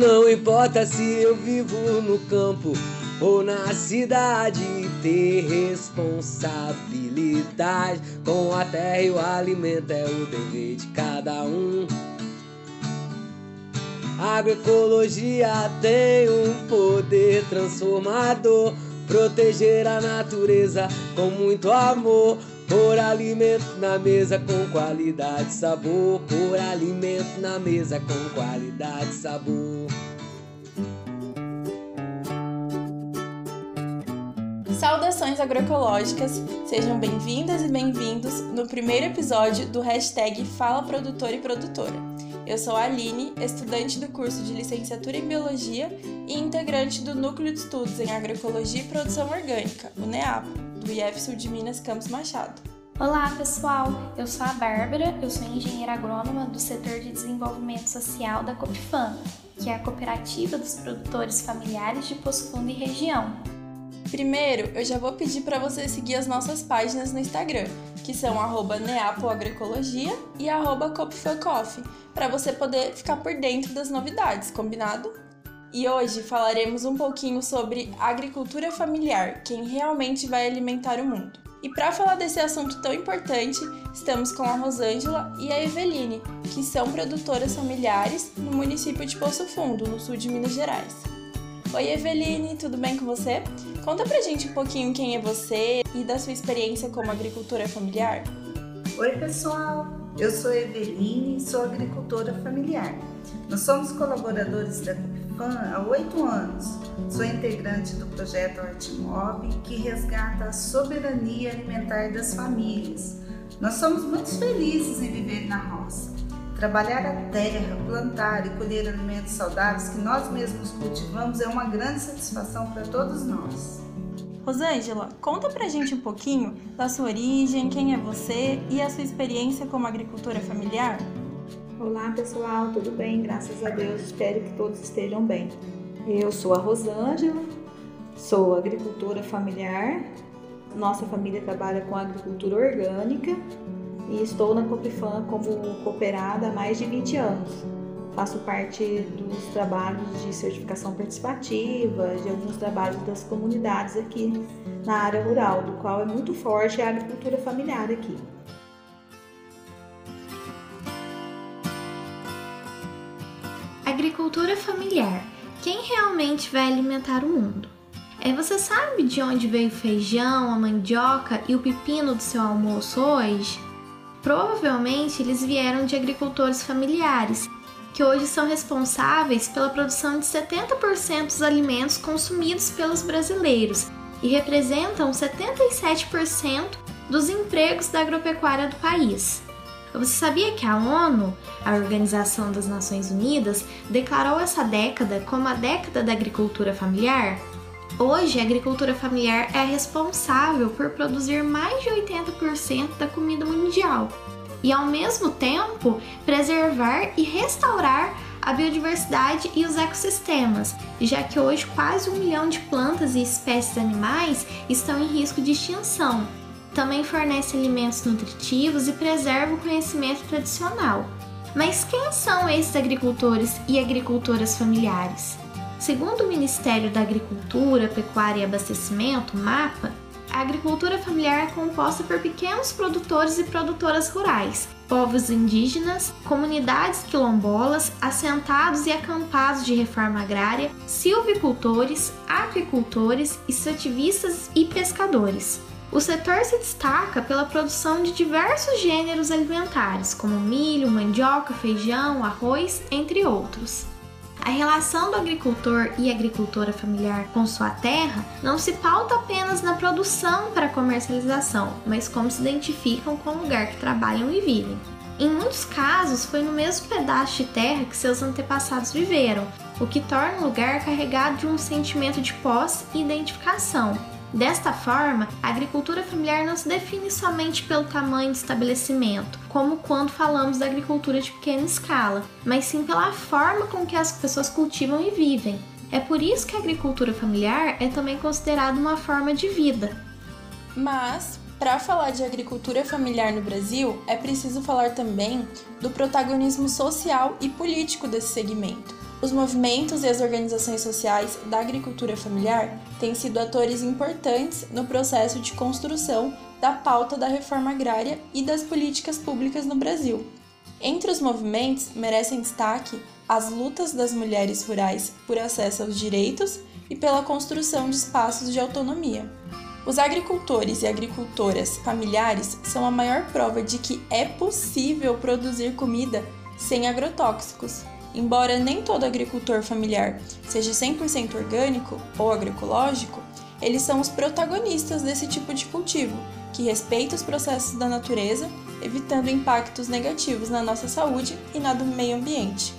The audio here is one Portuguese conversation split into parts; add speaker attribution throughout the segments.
Speaker 1: Não importa se eu vivo no campo ou na cidade, ter responsabilidade com a terra e o alimento é o dever de cada um. Agroecologia tem um poder transformador, proteger a natureza com muito amor. Por alimento na mesa com qualidade e sabor. Por alimento na mesa com qualidade e sabor.
Speaker 2: Saudações agroecológicas, sejam bem-vindas e bem-vindos no primeiro episódio do hashtag Fala Produtor e Produtora. Eu sou a Aline, estudante do curso de licenciatura em Biologia e integrante do Núcleo de Estudos em Agroecologia e Produção Orgânica, o NEAPO do IF Sul de Minas Campos Machado.
Speaker 3: Olá pessoal, eu sou a Bárbara, eu sou engenheira agrônoma do setor de desenvolvimento social da Copifam, que é a cooperativa dos produtores familiares de Poço Fundo e região.
Speaker 2: Primeiro, eu já vou pedir para você seguir as nossas páginas no Instagram, que são neapoagroecologia e copifancoffee, para você poder ficar por dentro das novidades, combinado? E hoje falaremos um pouquinho sobre agricultura familiar, quem realmente vai alimentar o mundo. E para falar desse assunto tão importante, estamos com a Rosângela e a Eveline, que são produtoras familiares no município de Poço Fundo, no sul de Minas Gerais. Oi Eveline, tudo bem com você? Conta pra gente um pouquinho quem é você e da sua experiência como agricultora familiar.
Speaker 4: Oi pessoal, eu sou Eveline sou agricultora familiar. Nós somos colaboradores da Copifam há oito anos. Sou integrante do projeto Artmob, que resgata a soberania alimentar das famílias. Nós somos muito felizes em viver na roça. Trabalhar a terra, plantar e colher alimentos saudáveis que nós mesmos cultivamos é uma grande satisfação para todos nós.
Speaker 2: Rosângela, conta pra gente um pouquinho da sua origem, quem é você e a sua experiência como agricultora familiar.
Speaker 5: Olá pessoal, tudo bem? Graças a Deus, espero que todos estejam bem. Eu sou a Rosângela, sou agricultora familiar. Nossa família trabalha com agricultura orgânica e estou na Copifam como cooperada há mais de 20 anos. Faço parte dos trabalhos de certificação participativa, de alguns trabalhos das comunidades aqui na área rural, do qual é muito forte a agricultura familiar aqui.
Speaker 3: Agricultura familiar. Quem realmente vai alimentar o mundo? É, você sabe de onde veio o feijão, a mandioca e o pepino do seu almoço hoje? Provavelmente eles vieram de agricultores familiares, que hoje são responsáveis pela produção de 70% dos alimentos consumidos pelos brasileiros e representam 77% dos empregos da agropecuária do país. Você sabia que a ONU, a Organização das Nações Unidas, declarou essa década como a década da agricultura familiar? Hoje, a agricultura familiar é responsável por produzir mais de 80% da comida mundial e, ao mesmo tempo, preservar e restaurar a biodiversidade e os ecossistemas, já que hoje quase um milhão de plantas e espécies animais estão em risco de extinção também fornece alimentos nutritivos e preserva o conhecimento tradicional. Mas quem são esses agricultores e agricultoras familiares? Segundo o Ministério da Agricultura, Pecuária e Abastecimento, MAPA, a agricultura familiar é composta por pequenos produtores e produtoras rurais, povos indígenas, comunidades quilombolas, assentados e acampados de reforma agrária, silvicultores, apicultores, extrativistas e pescadores. O setor se destaca pela produção de diversos gêneros alimentares, como milho, mandioca, feijão, arroz, entre outros. A relação do agricultor e agricultora familiar com sua terra não se pauta apenas na produção para comercialização, mas como se identificam com o lugar que trabalham e vivem. Em muitos casos, foi no mesmo pedaço de terra que seus antepassados viveram, o que torna o lugar carregado de um sentimento de posse e identificação, Desta forma, a agricultura familiar não se define somente pelo tamanho do estabelecimento, como quando falamos da agricultura de pequena escala, mas sim pela forma com que as pessoas cultivam e vivem. É por isso que a agricultura familiar é também considerada uma forma de vida.
Speaker 2: Mas, para falar de agricultura familiar no Brasil, é preciso falar também do protagonismo social e político desse segmento Os movimentos e as organizações sociais da agricultura familiar têm sido atores importantes no processo de construção da pauta da reforma agrária e das políticas públicas no Brasil. Entre os movimentos merecem destaque as lutas das mulheres rurais por acesso aos direitos e pela construção de espaços de autonomia. Os agricultores e agricultoras familiares são a maior prova de que é possível produzir comida sem agrotóxicos Embora nem todo agricultor familiar seja 100% orgânico ou agroecológico, eles são os protagonistas desse tipo de cultivo, que respeita os processos da natureza, evitando impactos negativos na nossa saúde e na do meio ambiente.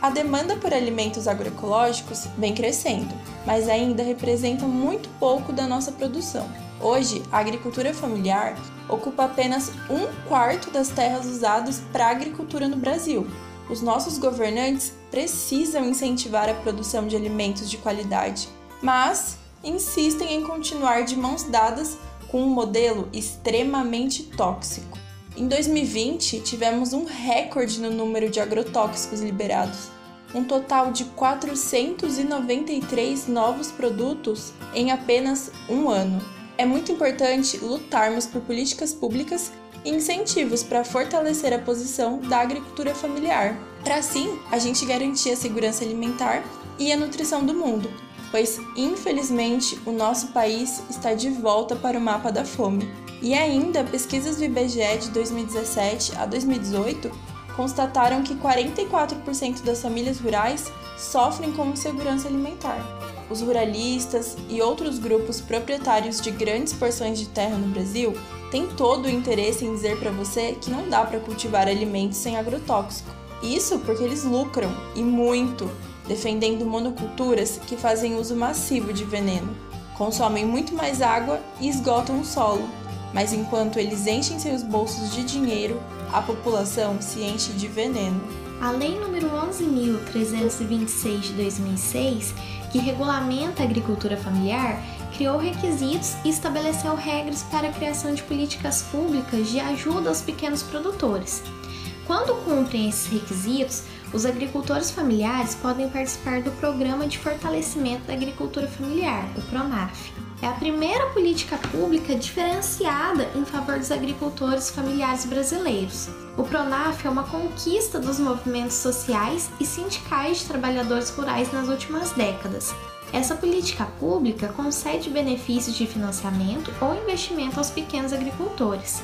Speaker 2: A demanda por alimentos agroecológicos vem crescendo, mas ainda representa muito pouco da nossa produção. Hoje, a agricultura familiar ocupa apenas um quarto das terras usadas para agricultura no Brasil, os nossos governantes precisam incentivar a produção de alimentos de qualidade, mas insistem em continuar de mãos dadas com um modelo extremamente tóxico. Em 2020, tivemos um recorde no número de agrotóxicos liberados, um total de 493 novos produtos em apenas um ano. É muito importante lutarmos por políticas públicas incentivos para fortalecer a posição da agricultura familiar, para assim a gente garantir a segurança alimentar e a nutrição do mundo, pois infelizmente o nosso país está de volta para o mapa da fome. E ainda, pesquisas do IBGE de 2017 a 2018 constataram que 44% das famílias rurais sofrem com insegurança alimentar. Os ruralistas e outros grupos proprietários de grandes porções de terra no Brasil tem todo o interesse em dizer para você que não dá para cultivar alimentos sem agrotóxico. Isso porque eles lucram e muito, defendendo monoculturas que fazem uso massivo de veneno, consomem muito mais água e esgotam o solo. Mas enquanto eles enchem seus bolsos de dinheiro, a população se enche de veneno.
Speaker 3: A Lei nº 11.326 de 2006, que regulamenta a agricultura familiar, criou requisitos e estabeleceu regras para a criação de políticas públicas de ajuda aos pequenos produtores. Quando cumprem esses requisitos, os agricultores familiares podem participar do Programa de Fortalecimento da Agricultura Familiar, o PRONAF. É a primeira política pública diferenciada em favor dos agricultores familiares brasileiros. O PRONAF é uma conquista dos movimentos sociais e sindicais de trabalhadores rurais nas últimas décadas. Essa política pública concede benefícios de financiamento ou investimento aos pequenos agricultores.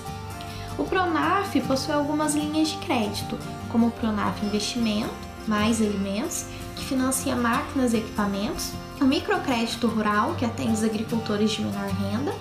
Speaker 3: O Pronaf possui algumas linhas de crédito, como o Pronaf Investimento, mais alimentos, que financia máquinas e equipamentos, o microcrédito rural, que atende os agricultores de menor renda,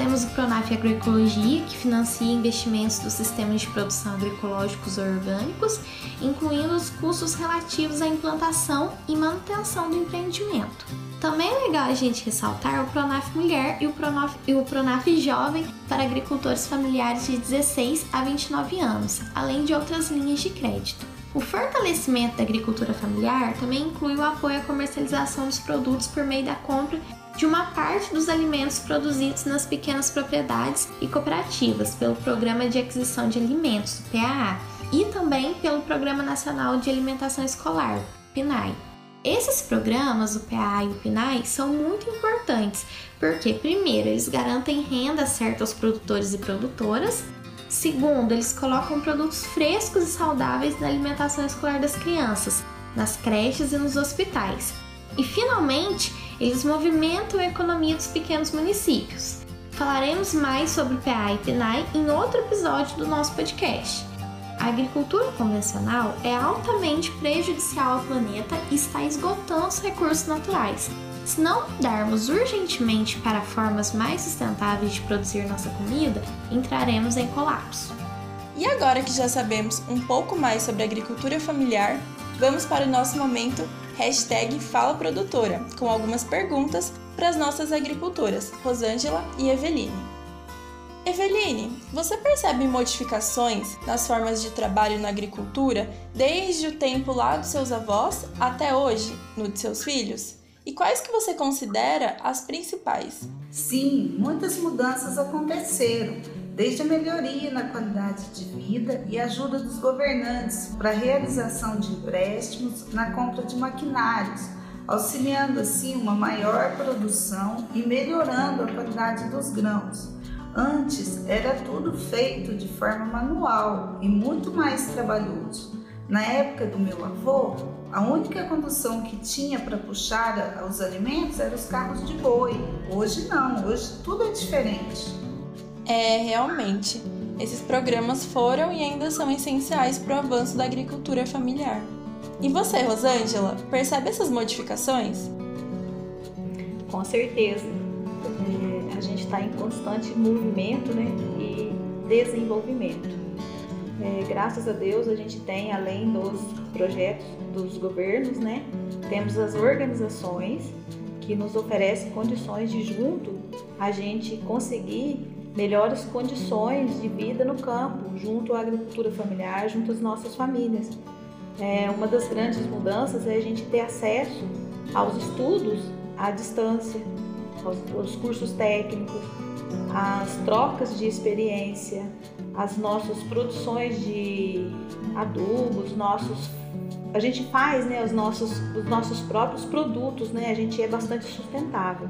Speaker 3: temos o Pronaf Agroecologia, que financia investimentos dos sistemas de produção agroecológicos orgânicos, incluindo os custos relativos à implantação e manutenção do empreendimento. Também é legal a gente ressaltar o Pronaf Mulher e o Pronaf, e o Pronaf Jovem para agricultores familiares de 16 a 29 anos, além de outras linhas de crédito. O fortalecimento da agricultura familiar também inclui o apoio à comercialização dos produtos por meio da compra de uma parte dos alimentos produzidos nas pequenas propriedades e cooperativas pelo Programa de Aquisição de Alimentos, PAA, e também pelo Programa Nacional de Alimentação Escolar, PNAE. Esses programas, o PA e o PNAE, são muito importantes porque, primeiro, eles garantem renda certa aos produtores e produtoras, segundo, eles colocam produtos frescos e saudáveis na alimentação escolar das crianças, nas creches e nos hospitais. E, finalmente, eles movimentam a economia dos pequenos municípios. Falaremos mais sobre PA e PNAE em outro episódio do nosso podcast. A agricultura convencional é altamente prejudicial ao planeta e está esgotando os recursos naturais. Se não mudarmos urgentemente para formas mais sustentáveis de produzir nossa comida, entraremos em colapso.
Speaker 2: E agora que já sabemos um pouco mais sobre agricultura familiar, vamos para o nosso momento hashtag Fala Produtora, com algumas perguntas para as nossas agricultoras, Rosângela e Eveline. Eveline, você percebe modificações nas formas de trabalho na agricultura desde o tempo lá dos seus avós até hoje no de seus filhos? E quais que você considera as principais?
Speaker 4: Sim, muitas mudanças aconteceram, desde a melhoria na qualidade de vida e ajuda dos governantes para a realização de empréstimos na compra de maquinários, auxiliando assim uma maior produção e melhorando a qualidade dos grãos. Antes era tudo feito de forma manual e muito mais trabalhoso. Na época do meu avô, a única condução que tinha para puxar os alimentos eram os carros de boi. Hoje não, hoje tudo é diferente.
Speaker 2: É, realmente. Esses programas foram e ainda são essenciais para o avanço da agricultura familiar. E você, Rosângela, percebe essas modificações?
Speaker 5: Com certeza. É, a gente está em constante movimento né, e desenvolvimento. É, graças a Deus a gente tem, além dos projetos dos governos, né, temos as organizações que nos oferecem condições de junto a gente conseguir melhores condições de vida no campo, junto à agricultura familiar, junto às nossas famílias. É, uma das grandes mudanças é a gente ter acesso aos estudos à distância, aos, aos cursos técnicos, às trocas de experiência, as nossas produções de adubos, nossos a gente faz né, os, nossos, os nossos próprios produtos, né? A gente é bastante sustentável.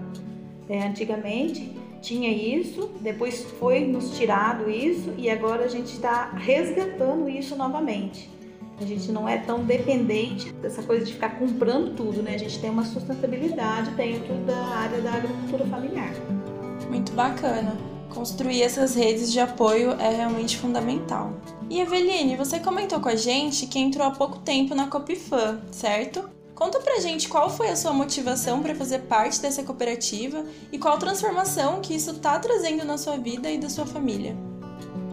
Speaker 5: É, antigamente tinha isso, depois foi nos tirado isso e agora a gente está resgatando isso novamente. A gente não é tão dependente dessa coisa de ficar comprando tudo, né? A gente tem uma sustentabilidade dentro da área da agricultura familiar.
Speaker 2: Muito bacana. Construir essas redes de apoio é realmente fundamental. E Eveline, você comentou com a gente que entrou há pouco tempo na Copifan, certo? Conta pra gente qual foi a sua motivação para fazer parte dessa cooperativa e qual transformação que isso está trazendo na sua vida e da sua família.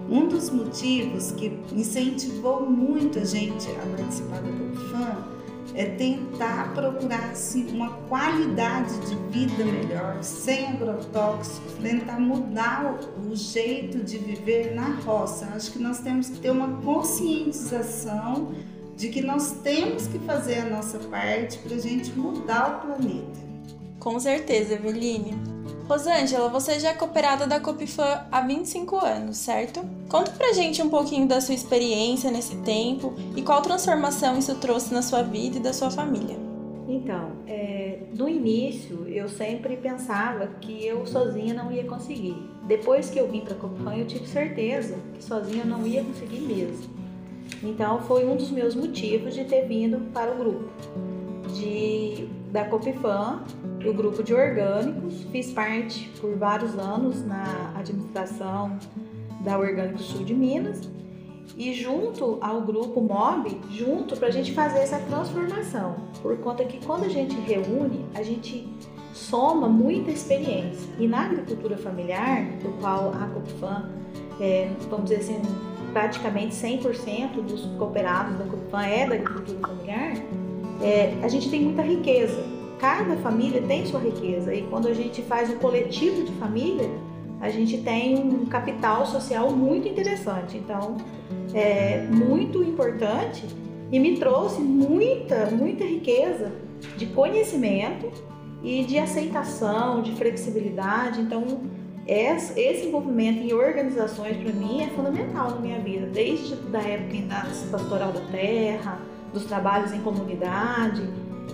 Speaker 4: Um dos motivos que incentivou muito a gente a participar da Copifan é tentar procurar assim, uma qualidade de vida melhor, sem agrotóxicos, tentar mudar o jeito de viver na roça. Acho que nós temos que ter uma conscientização de que nós temos que fazer a nossa parte para a gente mudar o planeta.
Speaker 2: Com certeza, Eveline. Rosângela, você já é cooperada da Copifan há 25 anos, certo? Conta pra gente um pouquinho da sua experiência nesse tempo e qual transformação isso trouxe na sua vida e da sua família.
Speaker 5: Então, é, no início eu sempre pensava que eu sozinha não ia conseguir. Depois que eu vim para a Copifan, eu tive certeza que sozinha eu não ia conseguir mesmo. Então foi um dos meus motivos de ter vindo para o grupo de, da Copifan, do grupo de orgânicos. Fiz parte por vários anos na administração da Orgânico Sul de Minas e junto ao grupo MOB, junto para a gente fazer essa transformação, por conta que quando a gente reúne, a gente soma muita experiência. E na agricultura familiar, do qual a Copifan, é, vamos dizer assim, praticamente 100% dos cooperados da Copifan é da agricultura familiar, é, a gente tem muita riqueza. Cada família tem sua riqueza e quando a gente faz um coletivo de família, a gente tem um capital social muito interessante. Então, é muito importante e me trouxe muita, muita riqueza de conhecimento e de aceitação, de flexibilidade. Então, esse envolvimento em organizações para mim é fundamental na minha vida, desde da época da pastoral da terra, dos trabalhos em comunidade,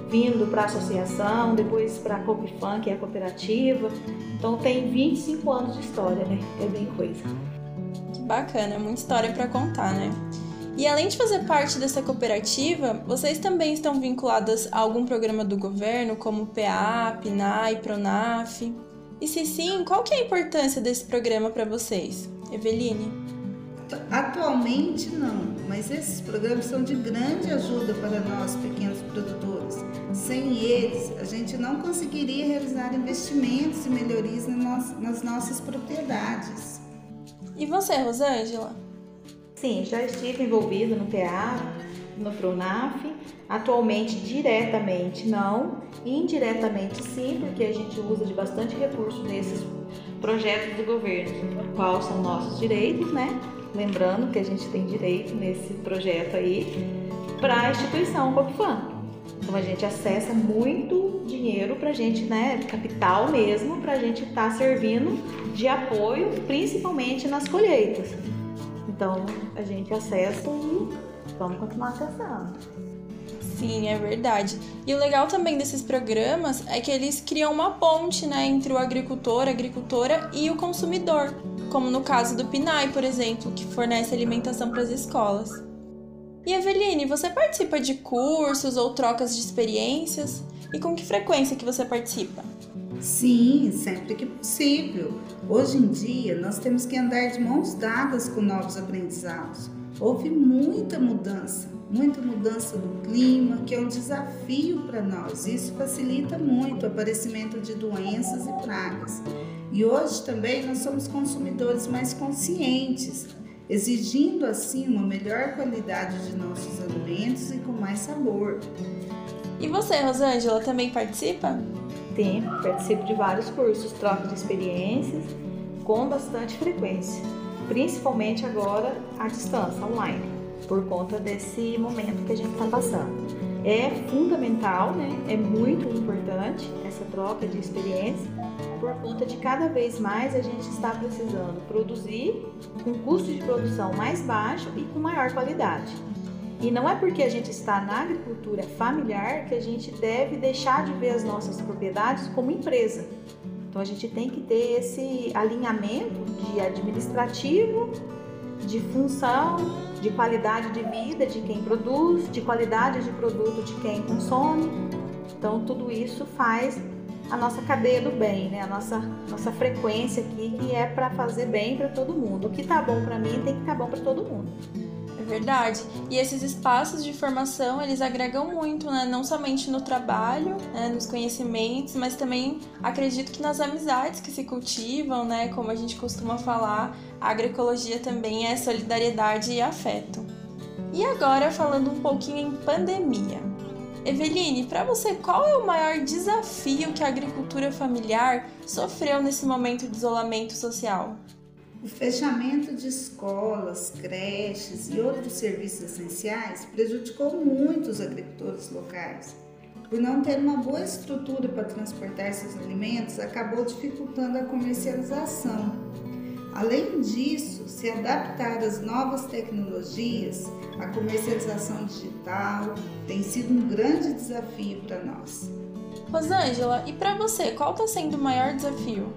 Speaker 5: vindo para a associação, depois para a Copifan, que é a cooperativa. Então tem 25 anos de história, né? É bem coisa.
Speaker 2: Que bacana, muita história para contar, né? E além de fazer parte dessa cooperativa, vocês também estão vinculadas a algum programa do governo, como PA, PNAE, PRONAF? E se sim, qual que é a importância desse programa para vocês? Eveline?
Speaker 4: Atualmente não, mas esses programas são de grande ajuda para nós pequenos produtores. Sem eles, a gente não conseguiria realizar investimentos e melhorias nas nossas propriedades.
Speaker 2: E você, Rosângela?
Speaker 5: Sim, já estive envolvida no PA, no PRONAF, atualmente diretamente não, indiretamente sim, porque a gente usa de bastante recurso nesses projetos do governo, qual são nossos direitos, né? Lembrando que a gente tem direito nesse projeto aí para a instituição Copfan. Então a gente acessa muito dinheiro para a gente, né, capital mesmo, para a gente estar tá servindo de apoio, principalmente nas colheitas. Então a gente acessa e vamos continuar acessando.
Speaker 2: Sim, é verdade. E o legal também desses programas é que eles criam uma ponte né, entre o agricultor, a agricultora e o consumidor, como no caso do PNAE, por exemplo, que fornece alimentação para as escolas. E Eveline, você participa de cursos ou trocas de experiências? E com que frequência que você participa?
Speaker 4: Sim, sempre que possível. Hoje em dia, nós temos que andar de mãos dadas com novos aprendizados. Houve muita mudança, muita mudança do clima, que é um desafio para nós. Isso facilita muito o aparecimento de doenças e pragas. E hoje também nós somos consumidores mais conscientes exigindo assim uma melhor qualidade de nossos alimentos e com mais sabor.
Speaker 2: E você, Rosângela, também participa?
Speaker 5: Sim, participo de vários cursos, troco de experiências com bastante frequência, principalmente agora à distância, online, por conta desse momento que a gente está passando. É fundamental, né? é muito importante essa troca de experiência por conta de cada vez mais a gente está precisando produzir com custo de produção mais baixo e com maior qualidade. E não é porque a gente está na agricultura familiar que a gente deve deixar de ver as nossas propriedades como empresa. Então a gente tem que ter esse alinhamento de administrativo, de função, de qualidade de vida de quem produz, de qualidade de produto de quem consome. Então tudo isso faz a nossa cadeia do bem, né? A nossa, nossa frequência aqui, que é para fazer bem para todo mundo. O que tá bom para mim tem que estar tá bom para todo mundo.
Speaker 2: É verdade. E esses espaços de formação, eles agregam muito, né? Não somente no trabalho, né? nos conhecimentos, mas também acredito que nas amizades que se cultivam, né? Como a gente costuma falar, a agroecologia também é solidariedade e afeto. E agora falando um pouquinho em pandemia. Eveline, para você, qual é o maior desafio que a agricultura familiar sofreu nesse momento de isolamento social?
Speaker 4: O fechamento de escolas, creches e outros serviços essenciais prejudicou muito os agricultores locais. Por não ter uma boa estrutura para transportar esses alimentos, acabou dificultando a comercialização. Além disso, se adaptar às novas tecnologias, a comercialização digital tem sido um grande desafio para nós.
Speaker 2: Rosângela, e para você, qual está sendo o maior desafio?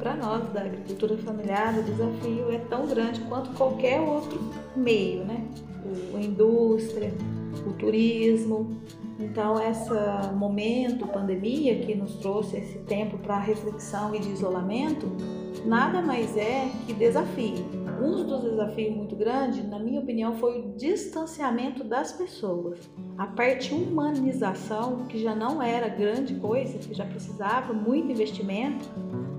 Speaker 5: Para nós da agricultura familiar, o desafio é tão grande quanto qualquer outro meio, né? O, a indústria, o turismo. Então, esse momento, pandemia, que nos trouxe esse tempo para reflexão e de isolamento, nada mais é que desafio. Um dos desafios muito grandes, na minha opinião, foi o distanciamento das pessoas. A parte humanização, que já não era grande coisa, que já precisava muito investimento,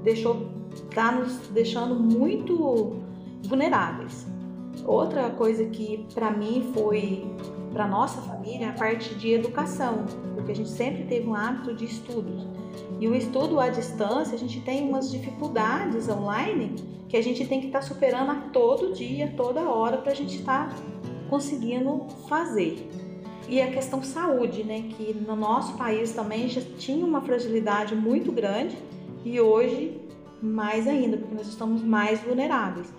Speaker 5: deixou tá nos deixando muito vulneráveis. Outra coisa que para mim foi para nossa família a parte de educação, porque a gente sempre teve um hábito de estudos. E o estudo à distância, a gente tem umas dificuldades online que a gente tem que estar tá superando a todo dia, toda hora, para a gente estar tá conseguindo fazer. E a questão saúde, né, que no nosso país também já tinha uma fragilidade muito grande e hoje mais ainda, porque nós estamos mais vulneráveis.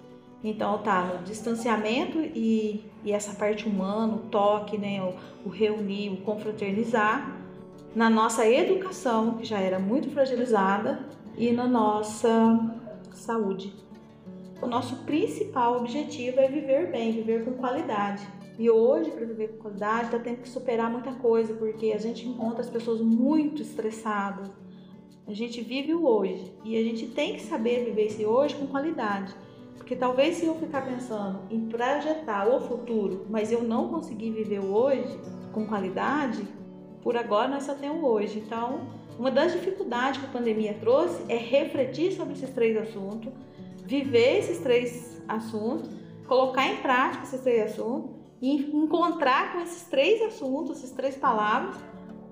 Speaker 5: Então tá no distanciamento e, e essa parte humana, o toque, né, o, o reunir, o confraternizar, na nossa educação, que já era muito fragilizada, e na nossa saúde. O nosso principal objetivo é viver bem, viver com qualidade. E hoje, para viver com qualidade, está tendo que superar muita coisa, porque a gente encontra as pessoas muito estressadas. A gente vive o hoje e a gente tem que saber viver esse hoje com qualidade. Porque talvez se eu ficar pensando em projetar o futuro, mas eu não conseguir viver o hoje com qualidade, por agora nós só temos hoje. Então, uma das dificuldades que a pandemia trouxe é refletir sobre esses três assuntos, viver esses três assuntos, colocar em prática esses três assuntos e encontrar com esses três assuntos, essas três palavras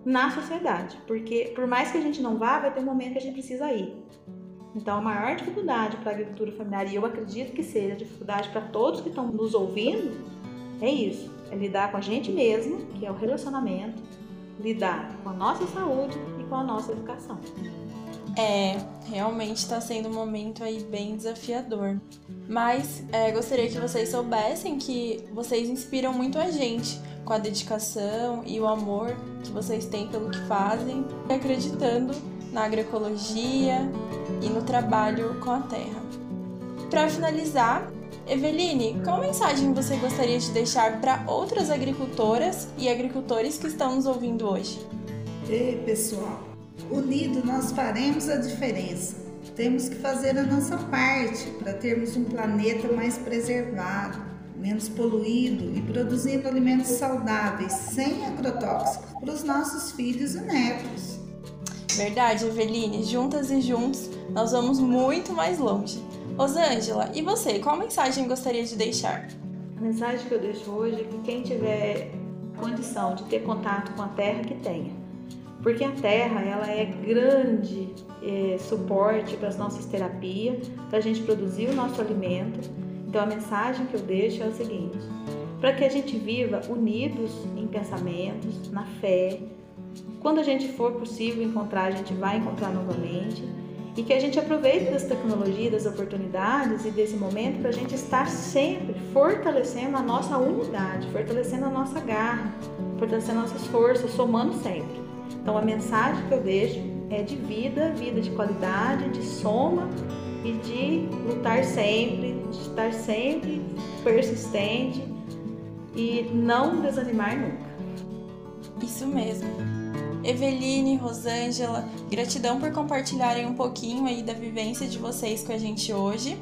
Speaker 5: na sociedade. Porque por mais que a gente não vá, vai ter um momento que a gente precisa ir. Então, a maior dificuldade para a agricultura familiar, e eu acredito que seja dificuldade para todos que estão nos ouvindo, é isso: é lidar com a gente mesmo, que é o relacionamento, lidar com a nossa saúde e com a nossa educação.
Speaker 2: É, realmente está sendo um momento aí bem desafiador. Mas é, gostaria que vocês soubessem que vocês inspiram muito a gente com a dedicação e o amor que vocês têm pelo que fazem, acreditando na agroecologia e no trabalho com a terra. Para finalizar, Eveline, qual mensagem você gostaria de deixar para outras agricultoras e agricultores que estão nos ouvindo hoje?
Speaker 4: Ei, pessoal, unido nós faremos a diferença. Temos que fazer a nossa parte para termos um planeta mais preservado, menos poluído e produzindo alimentos saudáveis, sem agrotóxicos, para os nossos filhos e netos.
Speaker 2: Verdade, Eveline. Juntas e juntos, nós vamos muito mais longe. Rosângela, e você, qual mensagem gostaria de deixar?
Speaker 5: A mensagem que eu deixo hoje é que quem tiver condição de ter contato com a terra, que tenha. Porque a terra, ela é grande é, suporte para as nossas terapias, para a gente produzir o nosso alimento. Então a mensagem que eu deixo é o seguinte: para que a gente viva unidos em pensamentos, na fé, quando a gente for possível encontrar, a gente vai encontrar novamente. E que a gente aproveite das tecnologias, das oportunidades e desse momento para a gente estar sempre fortalecendo a nossa unidade, fortalecendo a nossa garra, fortalecendo nossas forças, somando sempre. Então a mensagem que eu deixo é de vida, vida de qualidade, de soma e de lutar sempre, de estar sempre persistente e não desanimar nunca.
Speaker 2: Isso mesmo. Eveline, Rosângela, gratidão por compartilharem um pouquinho aí da vivência de vocês com a gente hoje.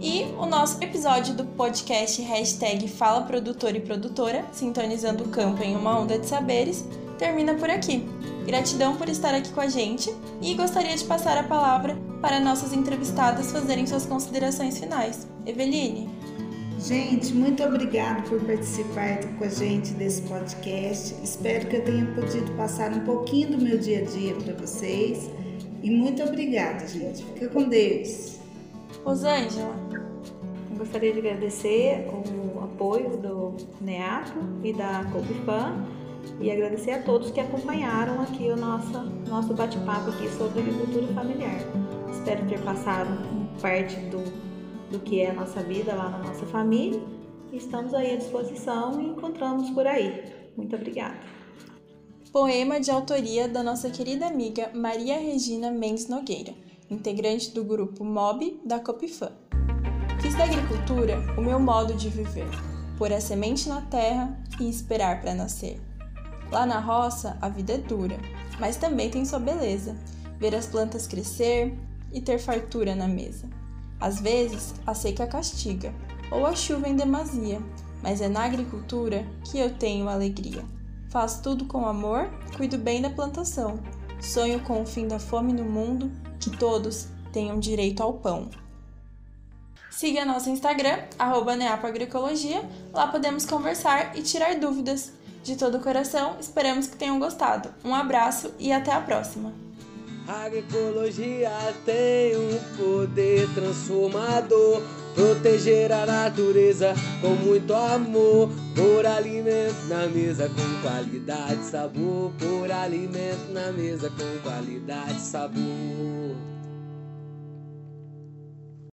Speaker 2: E o nosso episódio do podcast hashtag Fala Produtor e Produtora, sintonizando o campo em uma onda de saberes, termina por aqui. Gratidão por estar aqui com a gente e gostaria de passar a palavra para nossas entrevistadas fazerem suas considerações finais. Eveline.
Speaker 4: Gente, muito obrigado por participar com a gente desse podcast. Espero que eu tenha podido passar um pouquinho do meu dia a dia para vocês. E muito obrigada, gente. Fica com Deus.
Speaker 2: Rosângela.
Speaker 5: Eu gostaria de agradecer o apoio do NEAPO e da Copifan e agradecer a todos que acompanharam aqui o nosso, nosso bate-papo aqui sobre agricultura familiar. Espero ter passado parte do do que é a nossa vida lá na nossa família. Estamos aí à disposição e encontramos por aí. Muito obrigada.
Speaker 2: Poema de autoria da nossa querida amiga Maria Regina Mendes Nogueira, integrante do grupo MOB da Copifan. Fiz da agricultura o meu modo de viver, pôr a semente na terra e esperar para nascer. Lá na roça a vida é dura, mas também tem sua beleza, ver as plantas crescer e ter fartura na mesa. Às vezes, a seca castiga, ou a chuva em demasia, mas é na agricultura que eu tenho alegria. Faço tudo com amor, cuido bem da plantação. Sonho com o fim da fome no mundo, que todos tenham direito ao pão. Siga nosso Instagram, neapoagroecologia. Lá podemos conversar e tirar dúvidas. De todo o coração, esperamos que tenham gostado. Um abraço e até a próxima!
Speaker 1: Agroecologia tem um poder transformador. Proteger a natureza com muito amor. Por alimento na mesa com qualidade e sabor. Por alimento na mesa com qualidade e sabor.